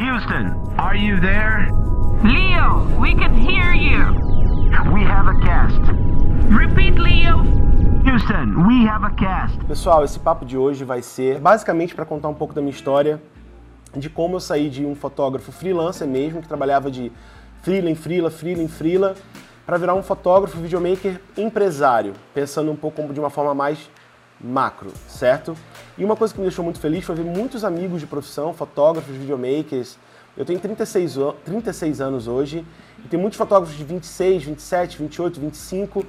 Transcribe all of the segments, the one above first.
Houston, are you there? Leo, we can hear you. We have a cast. Repeat, Leo. Houston, we have a cast. Pessoal, esse papo de hoje vai ser basicamente para contar um pouco da minha história, de como eu saí de um fotógrafo freelancer mesmo, que trabalhava de freela em freela, freela em freela, para virar um fotógrafo, videomaker empresário, pensando um pouco de uma forma mais macro, certo? E uma coisa que me deixou muito feliz foi ver muitos amigos de profissão, fotógrafos, videomakers. Eu tenho 36, 36 anos hoje e tem muitos fotógrafos de 26, 27, 28, 25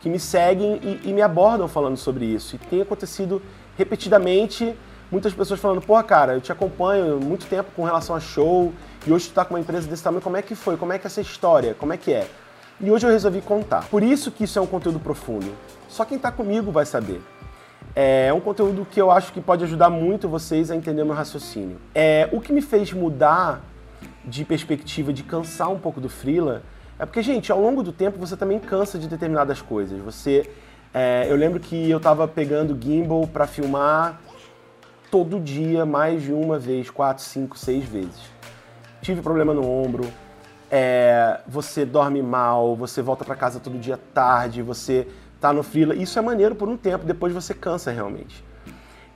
que me seguem e, e me abordam falando sobre isso. E tem acontecido repetidamente muitas pessoas falando, porra, cara, eu te acompanho muito tempo com relação a show, e hoje tu tá com uma empresa desse tamanho, como é que foi? Como é que é essa história? Como é que é? E hoje eu resolvi contar. Por isso que isso é um conteúdo profundo. Só quem tá comigo vai saber. É um conteúdo que eu acho que pode ajudar muito vocês a entender o meu raciocínio. É, o que me fez mudar de perspectiva, de cansar um pouco do freela, é porque, gente, ao longo do tempo você também cansa de determinadas coisas. Você, é, eu lembro que eu estava pegando gimbal para filmar todo dia, mais de uma vez, quatro, cinco, seis vezes. Tive problema no ombro, é, você dorme mal, você volta para casa todo dia tarde, você tá no freela. Isso é maneiro por um tempo, depois você cansa realmente.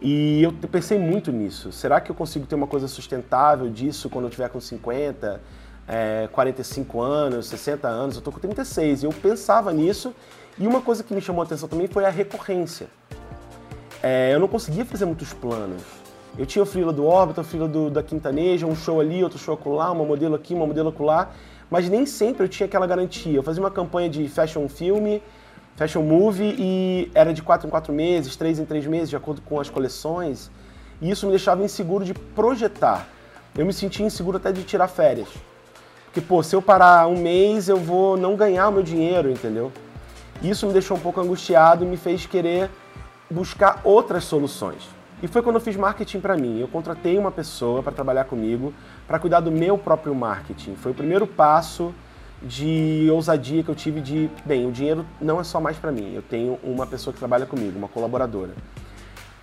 E eu pensei muito nisso. Será que eu consigo ter uma coisa sustentável disso quando eu tiver com 50, é, 45 anos, 60 anos? Eu tô com 36. E eu pensava nisso. E uma coisa que me chamou a atenção também foi a recorrência. É, eu não conseguia fazer muitos planos. Eu tinha o freela do Orbita, o freela do, da Quintaneja, um show ali, outro show lá, uma modelo aqui, uma modelo lá, mas nem sempre eu tinha aquela garantia. Eu fazia uma campanha de fashion filme, fashion movie e era de 4 em 4 meses, 3 em 3 meses, de acordo com as coleções, e isso me deixava inseguro de projetar. Eu me sentia inseguro até de tirar férias. Porque, pô, se eu parar um mês, eu vou não ganhar o meu dinheiro, entendeu? Isso me deixou um pouco angustiado e me fez querer buscar outras soluções. E foi quando eu fiz marketing para mim. Eu contratei uma pessoa para trabalhar comigo, para cuidar do meu próprio marketing. Foi o primeiro passo de ousadia que eu tive de, bem, o dinheiro não é só mais para mim. Eu tenho uma pessoa que trabalha comigo, uma colaboradora.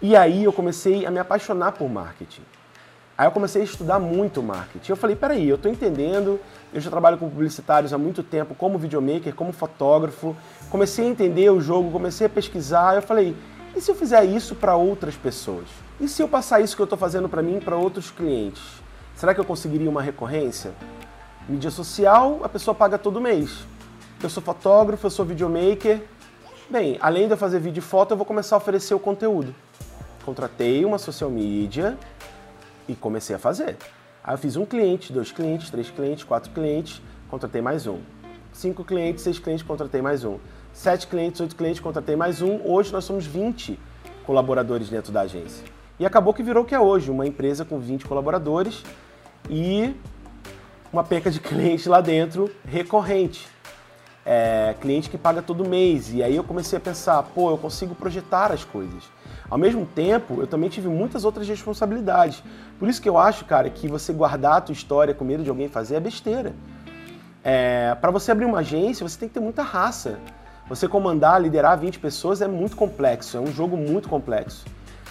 E aí eu comecei a me apaixonar por marketing. Aí eu comecei a estudar muito marketing. Eu falei, peraí, eu estou entendendo, eu já trabalho com publicitários há muito tempo, como videomaker, como fotógrafo. Comecei a entender o jogo, comecei a pesquisar. Eu falei, e se eu fizer isso para outras pessoas? E se eu passar isso que eu estou fazendo para mim para outros clientes? Será que eu conseguiria uma recorrência? Mídia social, a pessoa paga todo mês. Eu sou fotógrafo, eu sou videomaker. Bem, além de eu fazer vídeo e foto, eu vou começar a oferecer o conteúdo. Contratei uma social media e comecei a fazer. Aí eu fiz um cliente, dois clientes, três clientes, quatro clientes, contratei mais um. Cinco clientes, seis clientes, contratei mais um sete clientes, oito clientes, contratei mais um. Hoje nós somos 20 colaboradores dentro da agência. E acabou que virou o que é hoje, uma empresa com 20 colaboradores e uma peca de cliente lá dentro recorrente. É, cliente que paga todo mês. E aí eu comecei a pensar, pô, eu consigo projetar as coisas. Ao mesmo tempo, eu também tive muitas outras responsabilidades. Por isso que eu acho, cara, que você guardar a tua história com medo de alguém fazer é besteira. É, para você abrir uma agência, você tem que ter muita raça. Você comandar, liderar 20 pessoas é muito complexo, é um jogo muito complexo.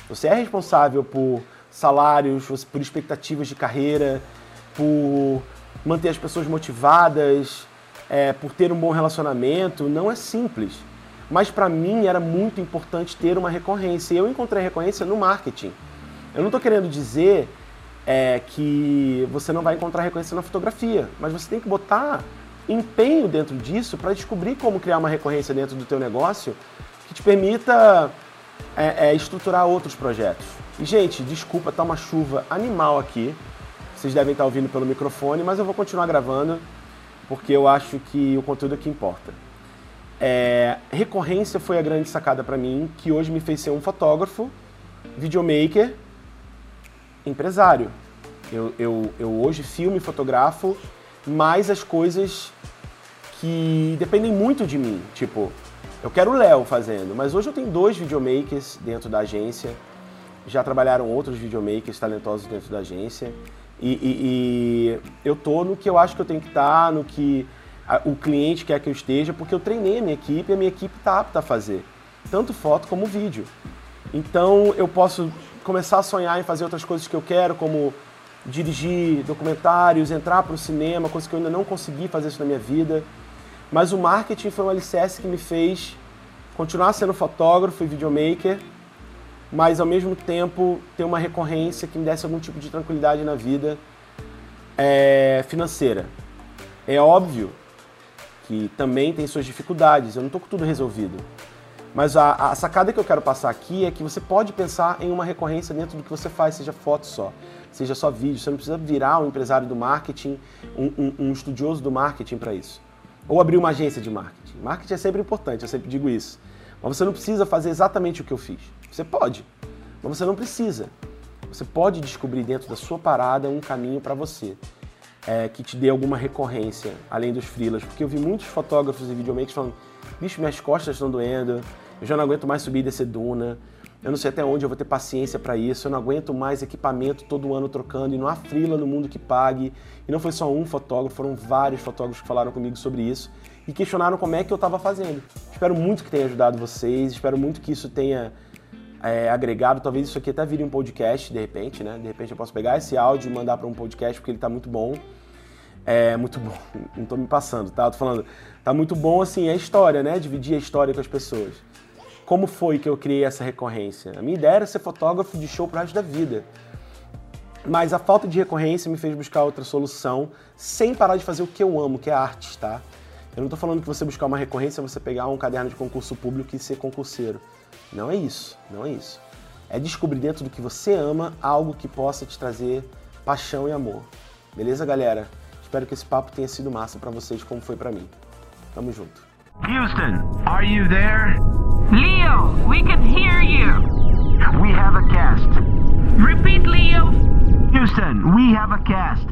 Você é responsável por salários, por expectativas de carreira, por manter as pessoas motivadas, é, por ter um bom relacionamento. Não é simples. Mas para mim era muito importante ter uma recorrência. E eu encontrei recorrência no marketing. Eu não estou querendo dizer é, que você não vai encontrar recorrência na fotografia, mas você tem que botar empenho dentro disso para descobrir como criar uma recorrência dentro do teu negócio que te permita é, é, estruturar outros projetos. E, gente, desculpa, tá uma chuva animal aqui. Vocês devem estar ouvindo pelo microfone, mas eu vou continuar gravando porque eu acho que o conteúdo é que importa. É, recorrência foi a grande sacada para mim, que hoje me fez ser um fotógrafo, videomaker, empresário. Eu, eu, eu hoje filme fotografo mais as coisas que dependem muito de mim. Tipo, eu quero o Léo fazendo, mas hoje eu tenho dois videomakers dentro da agência. Já trabalharam outros videomakers talentosos dentro da agência. E, e, e eu tô no que eu acho que eu tenho que estar, tá, no que a, o cliente quer que eu esteja, porque eu treinei a minha equipe e a minha equipe está apta a fazer. Tanto foto como vídeo. Então eu posso começar a sonhar em fazer outras coisas que eu quero, como dirigir documentários, entrar para o cinema, coisa que eu ainda não consegui fazer isso na minha vida. Mas o marketing foi um alicerce que me fez continuar sendo fotógrafo e videomaker, mas ao mesmo tempo ter uma recorrência que me desse algum tipo de tranquilidade na vida é, financeira. É óbvio que também tem suas dificuldades, eu não estou com tudo resolvido. Mas a, a, sacada que eu quero passar aqui é que você pode pensar em uma recorrência dentro do que você faz, seja foto só, seja só vídeo. Você não precisa virar um empresário do marketing, um, um, um estudioso do marketing para isso. Ou abrir uma agência de marketing. Marketing é sempre importante, eu sempre digo isso. Mas você não precisa fazer exatamente o que eu fiz. Você pode, mas você não precisa. Você pode descobrir dentro da sua parada um caminho para você. É, que te dê alguma recorrência, além dos freelas. Porque eu vi muitos fotógrafos e videomakers falando, bicho, minhas costas estão doendo, eu já não aguento mais subir e descer duna, eu não sei até onde eu vou ter paciência para isso, eu não aguento mais equipamento todo ano trocando e não há frila no mundo que pague. E não foi só um fotógrafo, foram vários fotógrafos que falaram comigo sobre isso e questionaram como é que eu estava fazendo. Espero muito que tenha ajudado vocês, espero muito que isso tenha é, agregado. Talvez isso aqui até vire um podcast de repente, né? De repente eu posso pegar esse áudio e mandar para um podcast porque ele está muito bom. É muito bom, não estou me passando, tá? Tô falando, tá muito bom assim, a história, né? Dividir a história com as pessoas. Como foi que eu criei essa recorrência? A minha ideia era ser fotógrafo de show pro resto da vida. Mas a falta de recorrência me fez buscar outra solução sem parar de fazer o que eu amo, que é arte, tá? Eu não estou falando que você buscar uma recorrência é você pegar um caderno de concurso público e ser concurseiro. Não é isso, não é isso. É descobrir dentro do que você ama algo que possa te trazer paixão e amor. Beleza, galera? Espero que esse papo tenha sido massa para vocês como foi para mim. Tamo junto. Houston, are you there? Leo, we can hear you. We have a cast. Repeat, Leo. Houston, we have a cast.